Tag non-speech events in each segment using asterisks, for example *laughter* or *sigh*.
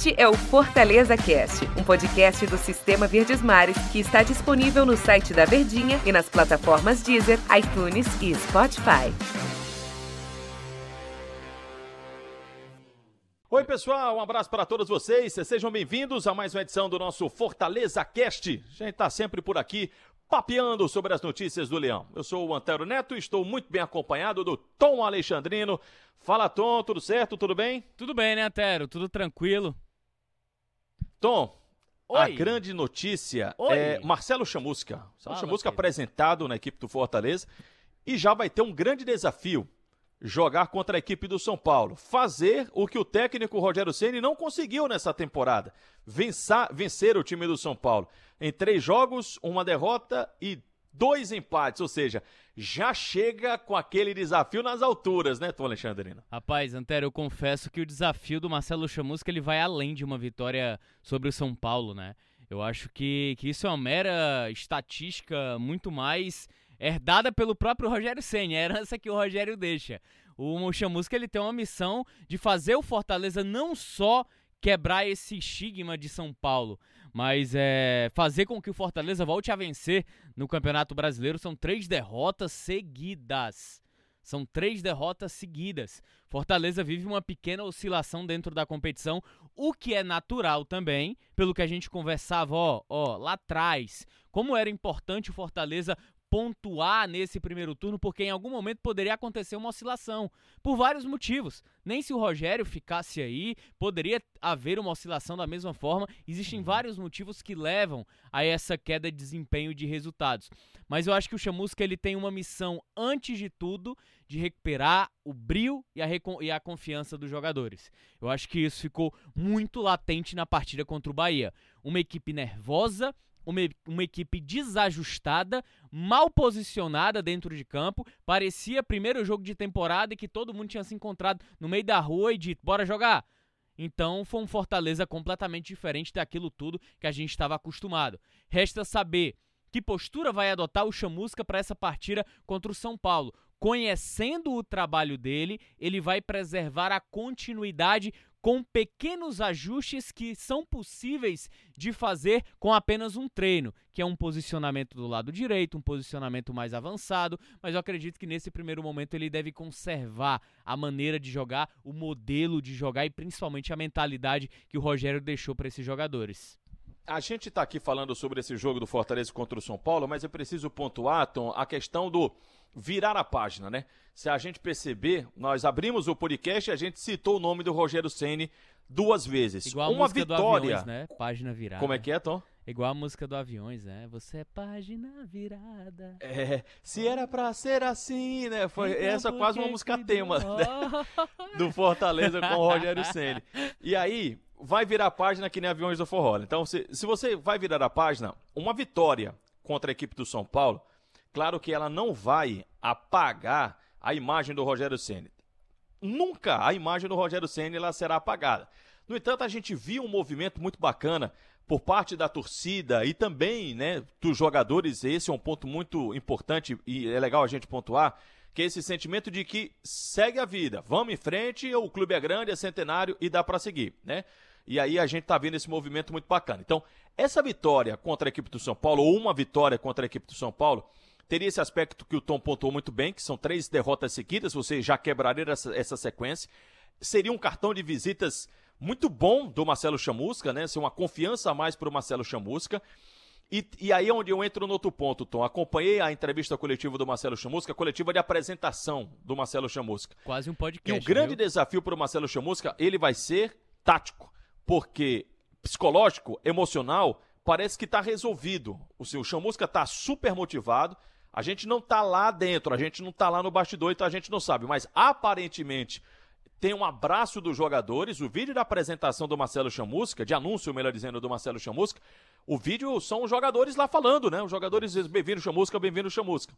Este é o Fortaleza Cast, um podcast do Sistema Verdes Mares que está disponível no site da Verdinha e nas plataformas Deezer, iTunes e Spotify. Oi, pessoal, um abraço para todos vocês. Sejam bem-vindos a mais uma edição do nosso Fortaleza Cast. A gente está sempre por aqui papeando sobre as notícias do Leão. Eu sou o Antero Neto e estou muito bem acompanhado do Tom Alexandrino. Fala, Tom, tudo certo? Tudo bem? Tudo bem, né, Antero? Tudo tranquilo. Tom, Oi. a grande notícia Oi. é Marcelo Chamusca. Marcelo Fala, Chamusca apresentado na equipe do Fortaleza e já vai ter um grande desafio jogar contra a equipe do São Paulo, fazer o que o técnico Rogério Ceni não conseguiu nessa temporada, vencer, vencer o time do São Paulo em três jogos, uma derrota e dois empates, ou seja, já chega com aquele desafio nas alturas, né, Tom Alexandrino? Rapaz, Antero, eu confesso que o desafio do Marcelo Chamusca ele vai além de uma vitória sobre o São Paulo, né? Eu acho que, que isso é uma mera estatística muito mais herdada pelo próprio Rogério Senna, a herança que o Rogério deixa. O Chamusca ele tem uma missão de fazer o Fortaleza não só quebrar esse estigma de São Paulo, mas é, fazer com que o Fortaleza volte a vencer no Campeonato Brasileiro. São três derrotas seguidas. São três derrotas seguidas. Fortaleza vive uma pequena oscilação dentro da competição, o que é natural também, pelo que a gente conversava ó, ó, lá atrás. Como era importante o Fortaleza pontuar nesse primeiro turno, porque em algum momento poderia acontecer uma oscilação, por vários motivos. Nem se o Rogério ficasse aí, poderia haver uma oscilação da mesma forma. Existem uhum. vários motivos que levam a essa queda de desempenho de resultados. Mas eu acho que o Chamusca ele tem uma missão, antes de tudo, de recuperar o brilho e a, e a confiança dos jogadores. Eu acho que isso ficou muito latente na partida contra o Bahia. Uma equipe nervosa, uma, uma equipe desajustada, mal posicionada dentro de campo. Parecia primeiro jogo de temporada e que todo mundo tinha se encontrado no meio da rua e dito: bora jogar. Então foi um Fortaleza completamente diferente daquilo tudo que a gente estava acostumado. Resta saber que postura vai adotar o Chamusca para essa partida contra o São Paulo. Conhecendo o trabalho dele, ele vai preservar a continuidade com pequenos ajustes que são possíveis de fazer com apenas um treino, que é um posicionamento do lado direito, um posicionamento mais avançado, mas eu acredito que nesse primeiro momento ele deve conservar a maneira de jogar, o modelo de jogar e principalmente a mentalidade que o Rogério deixou para esses jogadores. A gente está aqui falando sobre esse jogo do Fortaleza contra o São Paulo, mas eu preciso pontuar, Tom, a questão do virar a página, né? Se a gente perceber, nós abrimos o podcast e a gente citou o nome do Rogério Ceni duas vezes. Igual Uma vitória, aviões, né? Página virada. Como é que é, Tom? Igual a música do Aviões, né? Você é página virada. É, se era pra ser assim, né? Foi então, essa quase uma música tema *laughs* né? do Fortaleza com o Rogério Ceni. E aí, vai virar a página que nem Aviões do Forró. Então, se, se você vai virar a página, uma vitória contra a equipe do São Paulo Claro que ela não vai apagar a imagem do Rogério Ceni. Nunca a imagem do Rogério Ceni ela será apagada. No entanto, a gente viu um movimento muito bacana por parte da torcida e também, né, dos jogadores. Esse é um ponto muito importante e é legal a gente pontuar, que é esse sentimento de que segue a vida, vamos em frente, o clube é grande, é centenário e dá para seguir, né? E aí a gente tá vendo esse movimento muito bacana. Então, essa vitória contra a equipe do São Paulo ou uma vitória contra a equipe do São Paulo Teria esse aspecto que o Tom pontuou muito bem, que são três derrotas seguidas, você já quebraria essa, essa sequência. Seria um cartão de visitas muito bom do Marcelo Chamusca, né? Ser uma confiança a mais para o Marcelo Chamusca. E, e, aí é onde eu entro no outro ponto, Tom. Acompanhei a entrevista coletiva do Marcelo Chamusca, a coletiva de apresentação do Marcelo Chamusca. Quase um podcast. E o grande viu? desafio para o Marcelo Chamusca, ele vai ser tático. Porque psicológico, emocional, parece que está resolvido. O seu Chamusca está super motivado. A gente não tá lá dentro, a gente não tá lá no bastidor, então a gente não sabe. Mas aparentemente tem um abraço dos jogadores. O vídeo da apresentação do Marcelo Chamusca, de anúncio, melhor dizendo, do Marcelo Chamusca, o vídeo são os jogadores lá falando, né? Os jogadores dizem bem-vindo Chamusca, bem-vindo Chamusca.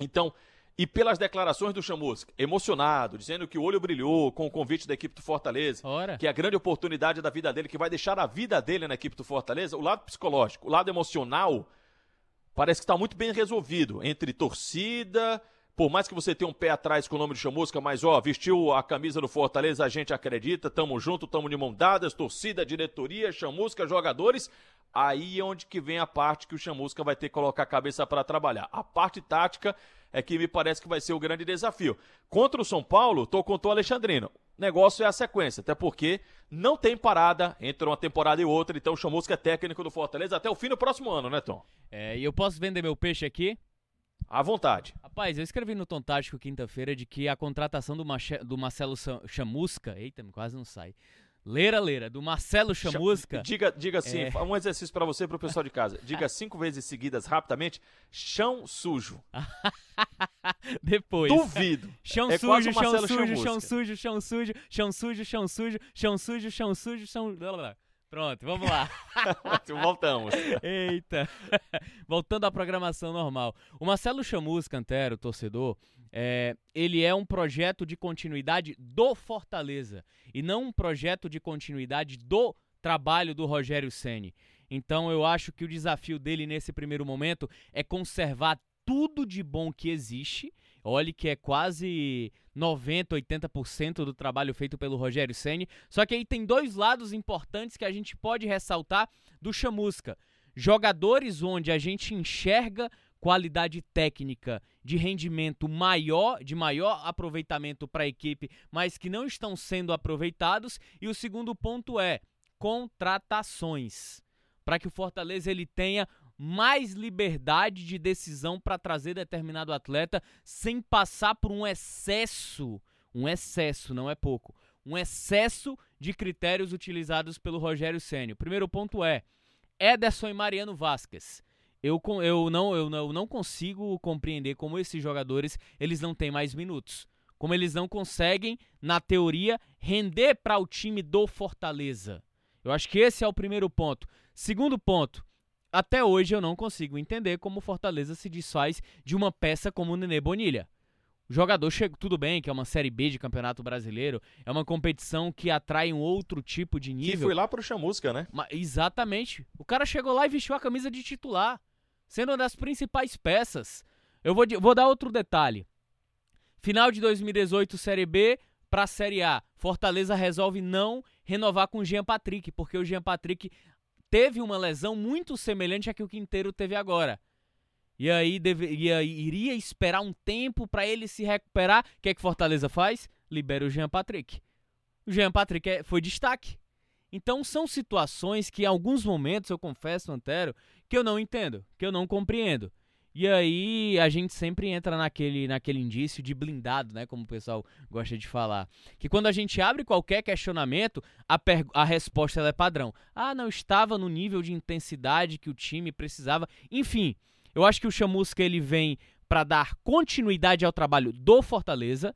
Então, e pelas declarações do Chamusca, emocionado, dizendo que o olho brilhou com o convite da equipe do Fortaleza, Ora. que é a grande oportunidade da vida dele, que vai deixar a vida dele na equipe do Fortaleza, o lado psicológico, o lado emocional, parece que está muito bem resolvido entre torcida, por mais que você tenha um pé atrás com o nome de Chamusca, mas ó, vestiu a camisa do Fortaleza, a gente acredita, tamo junto, tamo de mão dadas, torcida, diretoria, Chamusca, jogadores. Aí é onde que vem a parte que o Chamusca vai ter que colocar a cabeça para trabalhar. A parte tática é que me parece que vai ser o grande desafio. Contra o São Paulo, tô com o Alexandrino. Negócio é a sequência, até porque não tem parada entre uma temporada e outra, então o Chamusca é técnico do Fortaleza até o fim do próximo ano, né, Tom? É, e eu posso vender meu peixe aqui? À vontade. Rapaz, eu escrevi no Tom Tático quinta-feira de que a contratação do, Mache do Marcelo Chamusca, eita, quase não sai, Leira, Leira, do Marcelo Chamusca. Diga, diga assim, é... um exercício para você e pro pessoal de casa. Diga *laughs* cinco vezes seguidas rapidamente, chão sujo. *laughs* Depois. Duvido. *laughs* Chão é sujo, chão sujo, Chamusca. chão sujo, chão sujo, chão sujo, chão sujo, chão sujo, chão sujo, chão... Pronto, vamos lá. Voltamos. Eita. Voltando à programação normal. O Marcelo Chamusca, Antero, torcedor, é, ele é um projeto de continuidade do Fortaleza e não um projeto de continuidade do trabalho do Rogério Ceni. Então eu acho que o desafio dele nesse primeiro momento é conservar tudo de bom que existe. Olhe que é quase 90, 80% do trabalho feito pelo Rogério Ceni. Só que aí tem dois lados importantes que a gente pode ressaltar do Chamusca. Jogadores onde a gente enxerga qualidade técnica de rendimento maior, de maior aproveitamento para a equipe, mas que não estão sendo aproveitados. E o segundo ponto é contratações, para que o Fortaleza ele tenha mais liberdade de decisão para trazer determinado atleta sem passar por um excesso, um excesso, não é pouco, um excesso de critérios utilizados pelo Rogério Ceni. O primeiro ponto é Ederson e Mariano Vasquez eu, eu, não, eu, não, eu não consigo compreender como esses jogadores eles não têm mais minutos. Como eles não conseguem, na teoria, render para o time do Fortaleza. Eu acho que esse é o primeiro ponto. Segundo ponto, até hoje eu não consigo entender como o Fortaleza se desfaz de uma peça como o Nenê Bonilha. O jogador chega, tudo bem, que é uma Série B de Campeonato Brasileiro, é uma competição que atrai um outro tipo de nível. Que foi lá pro Chamusca, né? Mas, exatamente. O cara chegou lá e vestiu a camisa de titular sendo uma das principais peças. Eu vou, vou dar outro detalhe. Final de 2018, Série B para Série A. Fortaleza resolve não renovar com o Jean Patrick, porque o Jean Patrick teve uma lesão muito semelhante à que o Quinteiro teve agora. E e aí iria esperar um tempo para ele se recuperar. O que é que Fortaleza faz? Libera o Jean Patrick. O Jean Patrick é, foi destaque. Então são situações que em alguns momentos, eu confesso, Antero, que eu não entendo, que eu não compreendo. E aí a gente sempre entra naquele, naquele indício de blindado, né? Como o pessoal gosta de falar. Que quando a gente abre qualquer questionamento, a, a resposta é padrão. Ah, não estava no nível de intensidade que o time precisava. Enfim, eu acho que o Chamusca ele vem para dar continuidade ao trabalho do Fortaleza,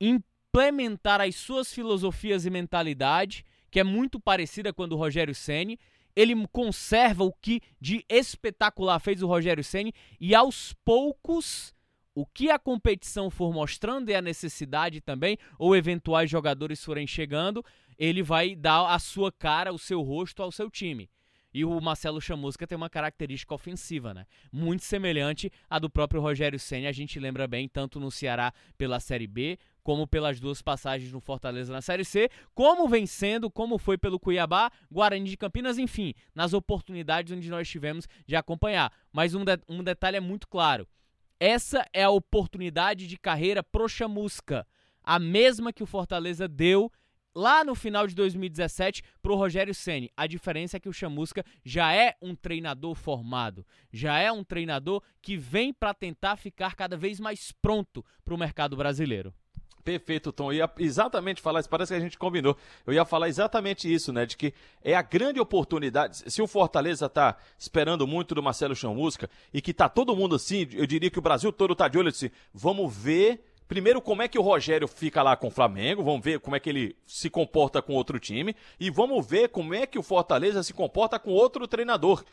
implementar as suas filosofias e mentalidade, que é muito parecida com a do Rogério Ceni ele conserva o que de espetacular fez o Rogério Ceni e aos poucos o que a competição for mostrando e a necessidade também, ou eventuais jogadores forem chegando, ele vai dar a sua cara, o seu rosto ao seu time. E o Marcelo Chamusca tem uma característica ofensiva, né? Muito semelhante à do próprio Rogério Senna, a gente lembra bem, tanto no Ceará pela Série B, como pelas duas passagens no Fortaleza na Série C, como vencendo, como foi pelo Cuiabá, Guarani de Campinas, enfim, nas oportunidades onde nós tivemos de acompanhar. Mas um, de, um detalhe é muito claro: essa é a oportunidade de carreira pro Chamusca, a mesma que o Fortaleza deu lá no final de 2017 pro Rogério Ceni. A diferença é que o Chamusca já é um treinador formado, já é um treinador que vem para tentar ficar cada vez mais pronto para o mercado brasileiro. Perfeito, Tom. Eu ia exatamente falar isso, parece que a gente combinou. Eu ia falar exatamente isso, né? De que é a grande oportunidade. Se o Fortaleza tá esperando muito do Marcelo Chamusca e que tá todo mundo assim, eu diria que o Brasil todo tá de olho assim, vamos ver primeiro como é que o Rogério fica lá com o Flamengo, vamos ver como é que ele se comporta com outro time e vamos ver como é que o Fortaleza se comporta com outro treinador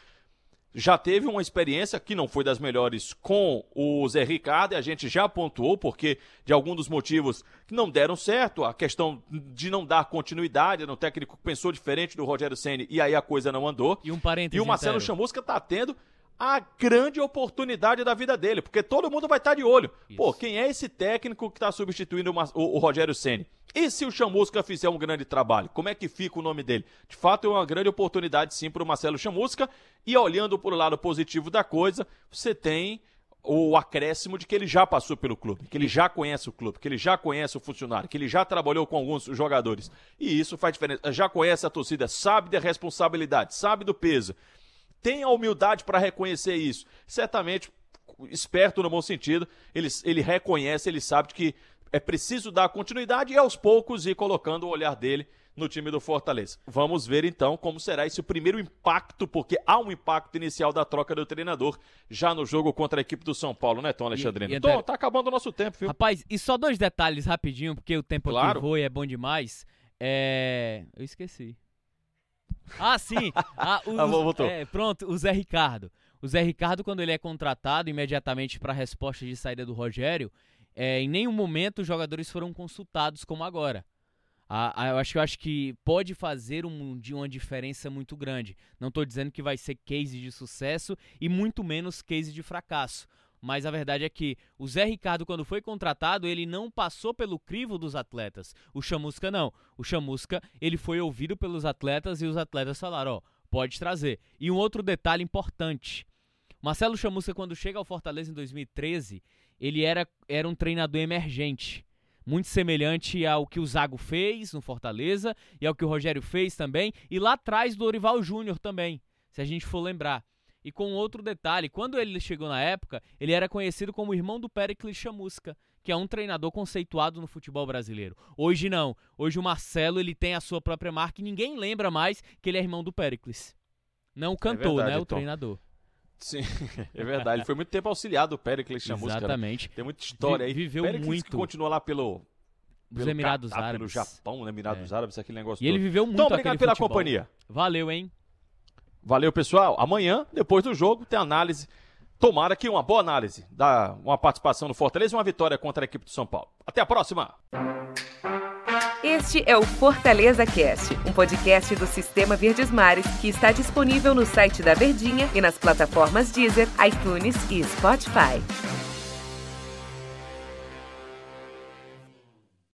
já teve uma experiência que não foi das melhores com o Zé Ricardo, e a gente já pontuou, porque de algum dos motivos que não deram certo, a questão de não dar continuidade, no técnico pensou diferente do Rogério Ceni e aí a coisa não andou. E um parênteses. E o Marcelo Chamusca está tendo a grande oportunidade da vida dele, porque todo mundo vai estar de olho. Isso. Pô, quem é esse técnico que está substituindo o, o, Rogério Ceni? E se o Chamusca fizer um grande trabalho? Como é que fica o nome dele? De fato, é uma grande oportunidade sim para o Marcelo Chamusca. E olhando para o lado positivo da coisa, você tem o acréscimo de que ele já passou pelo clube, que ele já conhece o clube, que ele já conhece o funcionário, que ele já trabalhou com alguns jogadores. E isso faz diferença. Já conhece a torcida, sabe da responsabilidade, sabe do peso tem a humildade para reconhecer isso. Certamente, esperto no bom sentido, ele, ele reconhece, ele sabe que é preciso dar continuidade e aos poucos ir colocando o olhar dele no time do Fortaleza. Vamos ver então como será esse primeiro impacto, porque há um impacto inicial da troca do treinador já no jogo contra a equipe do São Paulo, né, Tom Alexandrino? E, e Tom, tá acabando o nosso tempo, viu? Rapaz, e só dois detalhes rapidinho, porque o tempo claro. aqui voa e é bom demais. É... Eu esqueci. Ah, sim. Ah, *laughs* os, ah, voltou. É, pronto, o Zé Ricardo. O Zé Ricardo, quando ele é contratado imediatamente para a resposta de saída do Rogério, é, em nenhum momento os jogadores foram consultados como agora. Ah, eu, acho, eu acho que pode fazer um, de uma diferença muito grande. Não estou dizendo que vai ser case de sucesso e muito menos case de fracasso mas a verdade é que o Zé Ricardo, quando foi contratado, ele não passou pelo crivo dos atletas. O Chamusca não. O Chamusca, ele foi ouvido pelos atletas e os atletas falaram, ó, oh, pode trazer. E um outro detalhe importante. Marcelo Chamusca, quando chega ao Fortaleza em 2013, ele era, era um treinador emergente. Muito semelhante ao que o Zago fez no Fortaleza e ao que o Rogério fez também. E lá atrás do Orival Júnior também, se a gente for lembrar. E com outro detalhe, quando ele chegou na época, ele era conhecido como irmão do Pericles Chamusca, que é um treinador conceituado no futebol brasileiro. Hoje não. Hoje o Marcelo ele tem a sua própria marca e ninguém lembra mais que ele é irmão do Pericles. Não o cantor, é verdade, né? O Tom. treinador. Sim, *laughs* é verdade. Ele foi muito tempo auxiliado do Pericles Chamusca. Exatamente. Né? Tem muita história aí. Viveu Pericles muito. que continua lá pelo dos Emirados Catar, Árabes. Pelo Japão, né? Emirados é. Árabes, aquele negócio E todo. ele viveu muito Então, obrigado pela futebol. companhia. Valeu, hein? Valeu, pessoal. Amanhã, depois do jogo, tem análise. Tomara que uma boa análise da uma participação no Fortaleza e uma vitória contra a equipe do São Paulo. Até a próxima! Este é o Fortaleza Cast, um podcast do Sistema Verdes Mares que está disponível no site da Verdinha e nas plataformas Deezer, iTunes e Spotify.